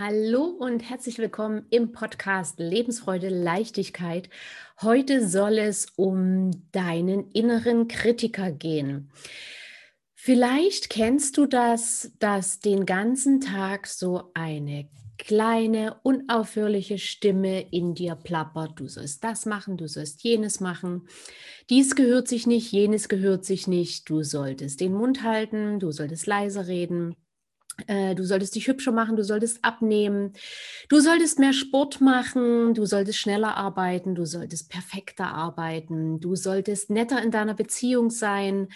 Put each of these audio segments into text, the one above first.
Hallo und herzlich willkommen im Podcast Lebensfreude, Leichtigkeit. Heute soll es um deinen inneren Kritiker gehen. Vielleicht kennst du das, dass den ganzen Tag so eine kleine, unaufhörliche Stimme in dir plappert. Du sollst das machen, du sollst jenes machen. Dies gehört sich nicht, jenes gehört sich nicht. Du solltest den Mund halten, du solltest leise reden. Äh, du solltest dich hübscher machen, du solltest abnehmen, du solltest mehr Sport machen, du solltest schneller arbeiten, du solltest perfekter arbeiten, du solltest netter in deiner Beziehung sein,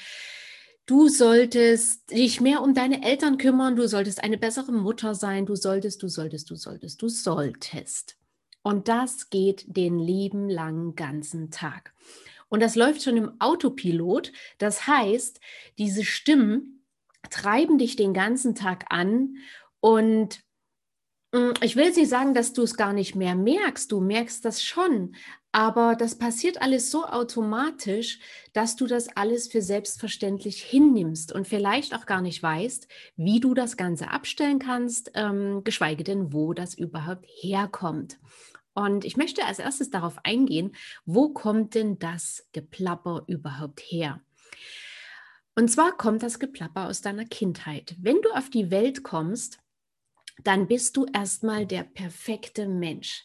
du solltest dich mehr um deine Eltern kümmern, du solltest eine bessere Mutter sein, du solltest, du solltest, du solltest, du solltest. Und das geht den lieben langen ganzen Tag. Und das läuft schon im Autopilot. Das heißt, diese Stimmen, treiben dich den ganzen Tag an und mm, ich will jetzt nicht sagen, dass du es gar nicht mehr merkst, du merkst das schon, aber das passiert alles so automatisch, dass du das alles für selbstverständlich hinnimmst und vielleicht auch gar nicht weißt, wie du das Ganze abstellen kannst, ähm, geschweige denn, wo das überhaupt herkommt. Und ich möchte als erstes darauf eingehen, wo kommt denn das Geplapper überhaupt her? Und zwar kommt das Geplapper aus deiner Kindheit. Wenn du auf die Welt kommst, dann bist du erstmal der perfekte Mensch.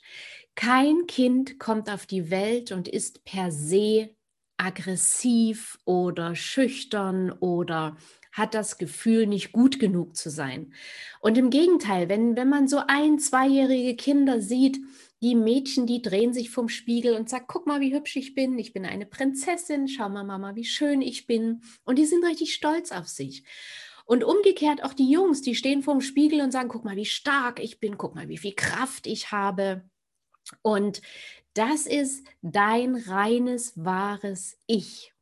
Kein Kind kommt auf die Welt und ist per se aggressiv oder schüchtern oder hat das Gefühl, nicht gut genug zu sein. Und im Gegenteil, wenn, wenn man so ein, zweijährige Kinder sieht, die Mädchen, die drehen sich vom Spiegel und sagen, guck mal, wie hübsch ich bin, ich bin eine Prinzessin, schau mal, Mama, wie schön ich bin. Und die sind richtig stolz auf sich. Und umgekehrt auch die Jungs, die stehen vorm Spiegel und sagen, guck mal, wie stark ich bin, guck mal, wie viel Kraft ich habe. Und das ist dein reines, wahres Ich.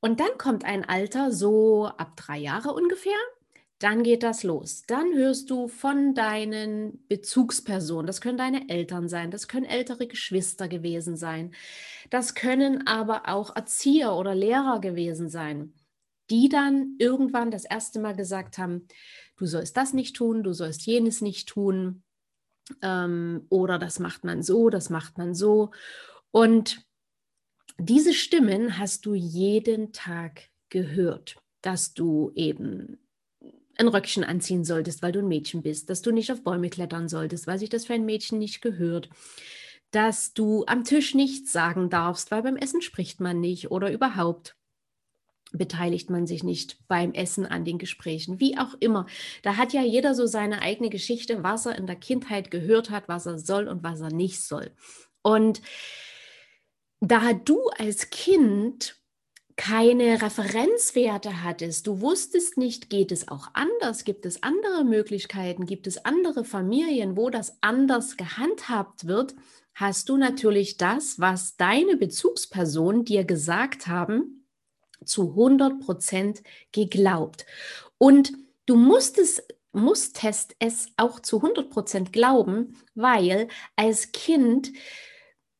Und dann kommt ein Alter, so ab drei Jahre ungefähr, dann geht das los. Dann hörst du von deinen Bezugspersonen. Das können deine Eltern sein, das können ältere Geschwister gewesen sein, das können aber auch Erzieher oder Lehrer gewesen sein, die dann irgendwann das erste Mal gesagt haben, du sollst das nicht tun, du sollst jenes nicht tun ähm, oder das macht man so, das macht man so. Und diese Stimmen hast du jeden Tag gehört, dass du eben ein Röckchen anziehen solltest, weil du ein Mädchen bist, dass du nicht auf Bäume klettern solltest, weil sich das für ein Mädchen nicht gehört, dass du am Tisch nichts sagen darfst, weil beim Essen spricht man nicht oder überhaupt beteiligt man sich nicht beim Essen an den Gesprächen, wie auch immer. Da hat ja jeder so seine eigene Geschichte, was er in der Kindheit gehört hat, was er soll und was er nicht soll. Und da du als Kind keine Referenzwerte hattest, du wusstest nicht, geht es auch anders, gibt es andere Möglichkeiten, gibt es andere Familien, wo das anders gehandhabt wird, hast du natürlich das, was deine Bezugspersonen dir gesagt haben, zu 100 Prozent geglaubt. Und du musstest musstest es auch zu 100 Prozent glauben, weil als Kind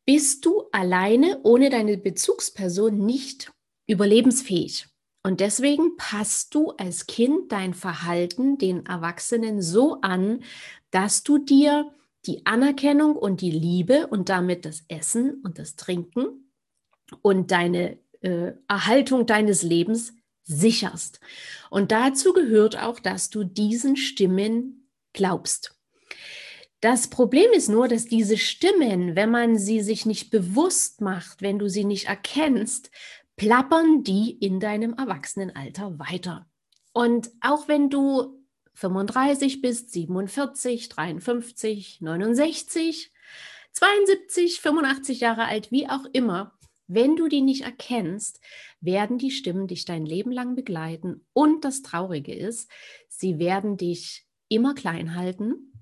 bist du alleine ohne deine Bezugsperson nicht überlebensfähig. Und deswegen passt du als Kind dein Verhalten den Erwachsenen so an, dass du dir die Anerkennung und die Liebe und damit das Essen und das Trinken und deine äh, Erhaltung deines Lebens sicherst. Und dazu gehört auch, dass du diesen Stimmen glaubst. Das Problem ist nur, dass diese Stimmen, wenn man sie sich nicht bewusst macht, wenn du sie nicht erkennst, plappern die in deinem Erwachsenenalter weiter. Und auch wenn du 35 bist, 47, 53, 69, 72, 85 Jahre alt, wie auch immer, wenn du die nicht erkennst, werden die Stimmen dich dein Leben lang begleiten. Und das Traurige ist, sie werden dich immer klein halten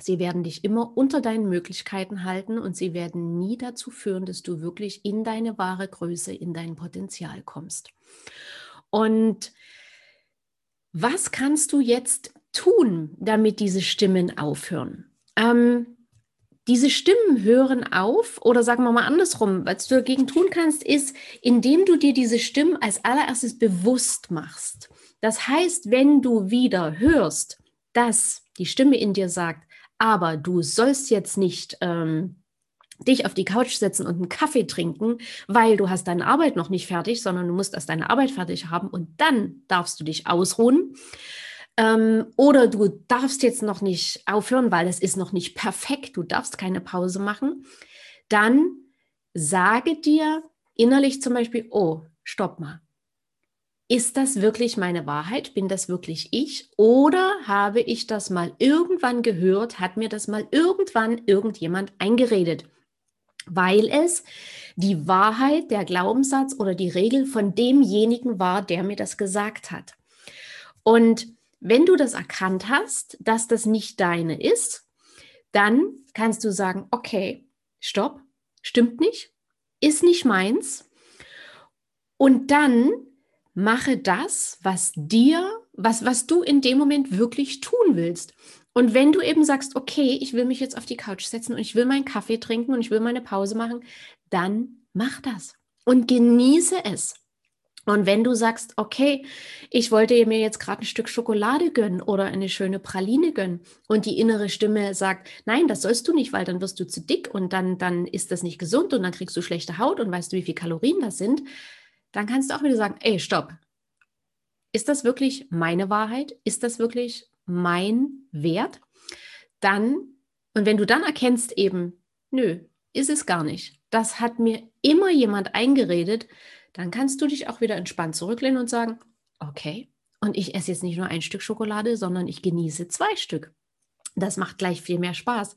Sie werden dich immer unter deinen Möglichkeiten halten und sie werden nie dazu führen, dass du wirklich in deine wahre Größe, in dein Potenzial kommst. Und was kannst du jetzt tun, damit diese Stimmen aufhören? Ähm, diese Stimmen hören auf oder sagen wir mal andersrum, was du dagegen tun kannst, ist, indem du dir diese Stimmen als allererstes bewusst machst. Das heißt, wenn du wieder hörst, dass die Stimme in dir sagt, aber du sollst jetzt nicht ähm, dich auf die Couch setzen und einen Kaffee trinken, weil du hast deine Arbeit noch nicht fertig, sondern du musst erst deine Arbeit fertig haben und dann darfst du dich ausruhen. Ähm, oder du darfst jetzt noch nicht aufhören, weil es ist noch nicht perfekt, du darfst keine Pause machen. Dann sage dir innerlich zum Beispiel, oh, stopp mal. Ist das wirklich meine Wahrheit? Bin das wirklich ich? Oder habe ich das mal irgendwann gehört? Hat mir das mal irgendwann irgendjemand eingeredet? weil es die Wahrheit, der Glaubenssatz oder die Regel von demjenigen war, der mir das gesagt hat. Und wenn du das erkannt hast, dass das nicht deine ist, dann kannst du sagen, okay, stopp, stimmt nicht, ist nicht meins. Und dann mache das, was dir, was, was du in dem Moment wirklich tun willst. Und wenn du eben sagst, okay, ich will mich jetzt auf die Couch setzen und ich will meinen Kaffee trinken und ich will meine Pause machen, dann mach das und genieße es. Und wenn du sagst, okay, ich wollte mir jetzt gerade ein Stück Schokolade gönnen oder eine schöne Praline gönnen und die innere Stimme sagt, nein, das sollst du nicht, weil dann wirst du zu dick und dann, dann ist das nicht gesund und dann kriegst du schlechte Haut und weißt du, wie viele Kalorien das sind, dann kannst du auch wieder sagen, ey, stopp. Ist das wirklich meine Wahrheit? Ist das wirklich mein Wert, dann, und wenn du dann erkennst eben, nö, ist es gar nicht, das hat mir immer jemand eingeredet, dann kannst du dich auch wieder entspannt zurücklehnen und sagen, okay, und ich esse jetzt nicht nur ein Stück Schokolade, sondern ich genieße zwei Stück. Das macht gleich viel mehr Spaß.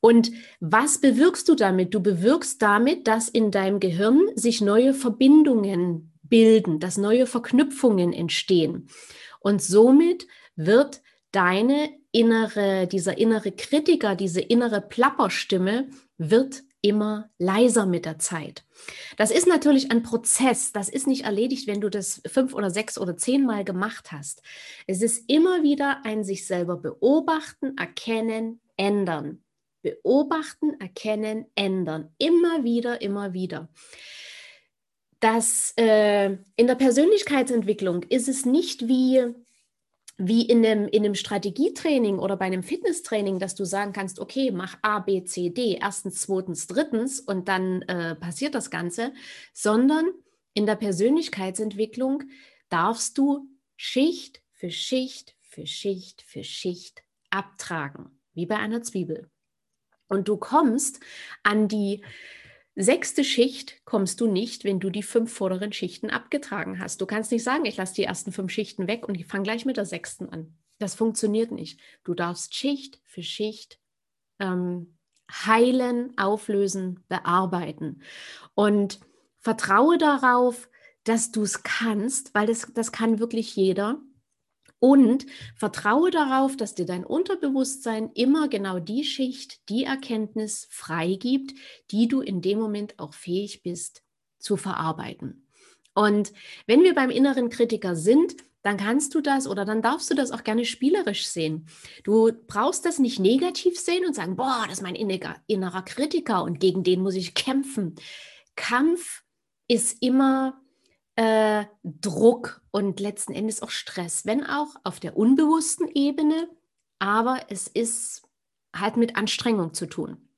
Und was bewirkst du damit? Du bewirkst damit, dass in deinem Gehirn sich neue Verbindungen bilden, dass neue Verknüpfungen entstehen. Und somit wird deine innere, dieser innere Kritiker, diese innere Plapperstimme wird immer leiser mit der Zeit. Das ist natürlich ein Prozess. Das ist nicht erledigt, wenn du das fünf oder sechs oder zehnmal gemacht hast. Es ist immer wieder ein sich selber beobachten, erkennen, ändern. Beobachten, erkennen, ändern. Immer wieder, immer wieder. Das, äh, in der Persönlichkeitsentwicklung ist es nicht wie wie in einem, in einem Strategietraining oder bei einem Fitnesstraining, dass du sagen kannst, okay, mach A, B, C, D, erstens, zweitens, drittens und dann äh, passiert das Ganze, sondern in der Persönlichkeitsentwicklung darfst du Schicht für Schicht für Schicht für Schicht abtragen, wie bei einer Zwiebel. Und du kommst an die Sechste Schicht kommst du nicht, wenn du die fünf vorderen Schichten abgetragen hast. Du kannst nicht sagen, ich lasse die ersten fünf Schichten weg und ich fange gleich mit der sechsten an. Das funktioniert nicht. Du darfst Schicht für Schicht ähm, heilen, auflösen, bearbeiten. Und vertraue darauf, dass du es kannst, weil das, das kann wirklich jeder. Und vertraue darauf, dass dir dein Unterbewusstsein immer genau die Schicht, die Erkenntnis freigibt, die du in dem Moment auch fähig bist zu verarbeiten. Und wenn wir beim inneren Kritiker sind, dann kannst du das oder dann darfst du das auch gerne spielerisch sehen. Du brauchst das nicht negativ sehen und sagen, boah, das ist mein innerer Kritiker und gegen den muss ich kämpfen. Kampf ist immer äh, Druck und letzten Endes auch Stress, wenn auch auf der unbewussten Ebene, aber es ist halt mit Anstrengung zu tun.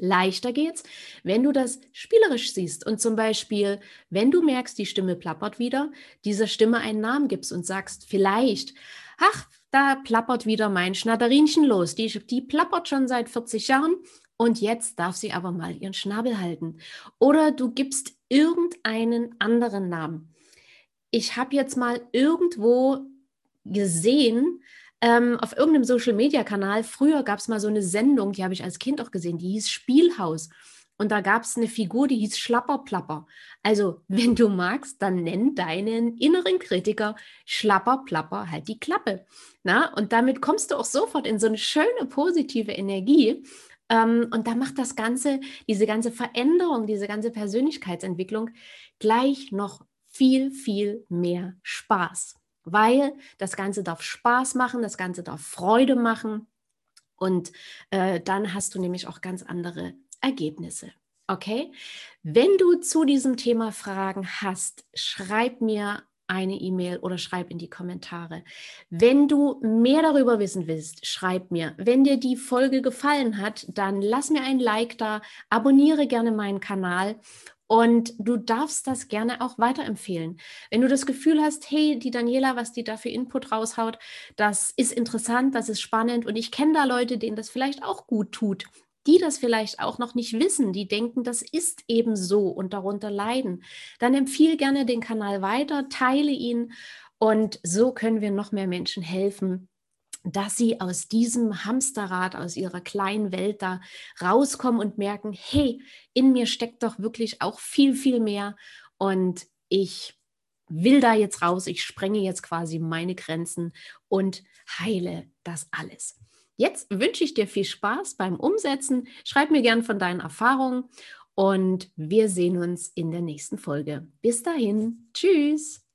Leichter geht's, wenn du das spielerisch siehst und zum Beispiel, wenn du merkst, die Stimme plappert wieder, dieser Stimme einen Namen gibst und sagst, vielleicht, ach, da plappert wieder mein Schnatterinchen los. Die, die plappert schon seit 40 Jahren und jetzt darf sie aber mal ihren Schnabel halten. Oder du gibst irgendeinen anderen Namen. Ich habe jetzt mal irgendwo gesehen, ähm, auf irgendeinem Social-Media-Kanal, früher gab es mal so eine Sendung, die habe ich als Kind auch gesehen, die hieß Spielhaus. Und da gab es eine Figur, die hieß Schlapperplapper. Also, wenn du magst, dann nenn deinen inneren Kritiker Schlapperplapper halt die Klappe. Na? Und damit kommst du auch sofort in so eine schöne positive Energie. Ähm, und da macht das Ganze, diese ganze Veränderung, diese ganze Persönlichkeitsentwicklung gleich noch viel, viel mehr Spaß. Weil das Ganze darf Spaß machen, das Ganze darf Freude machen. Und äh, dann hast du nämlich auch ganz andere Ergebnisse. Okay? Wenn du zu diesem Thema Fragen hast, schreib mir eine E-Mail oder schreib in die Kommentare. Wenn du mehr darüber wissen willst, schreib mir. Wenn dir die Folge gefallen hat, dann lass mir ein Like da, abonniere gerne meinen Kanal und du darfst das gerne auch weiterempfehlen. Wenn du das Gefühl hast, hey, die Daniela, was die da für Input raushaut, das ist interessant, das ist spannend und ich kenne da Leute, denen das vielleicht auch gut tut, die das vielleicht auch noch nicht wissen, die denken, das ist eben so und darunter leiden, dann empfiehl gerne den Kanal weiter, teile ihn und so können wir noch mehr Menschen helfen, dass sie aus diesem Hamsterrad, aus ihrer kleinen Welt da rauskommen und merken, hey, in mir steckt doch wirklich auch viel, viel mehr und ich will da jetzt raus, ich sprenge jetzt quasi meine Grenzen und heile das alles. Jetzt wünsche ich dir viel Spaß beim Umsetzen. Schreib mir gern von deinen Erfahrungen und wir sehen uns in der nächsten Folge. Bis dahin, tschüss.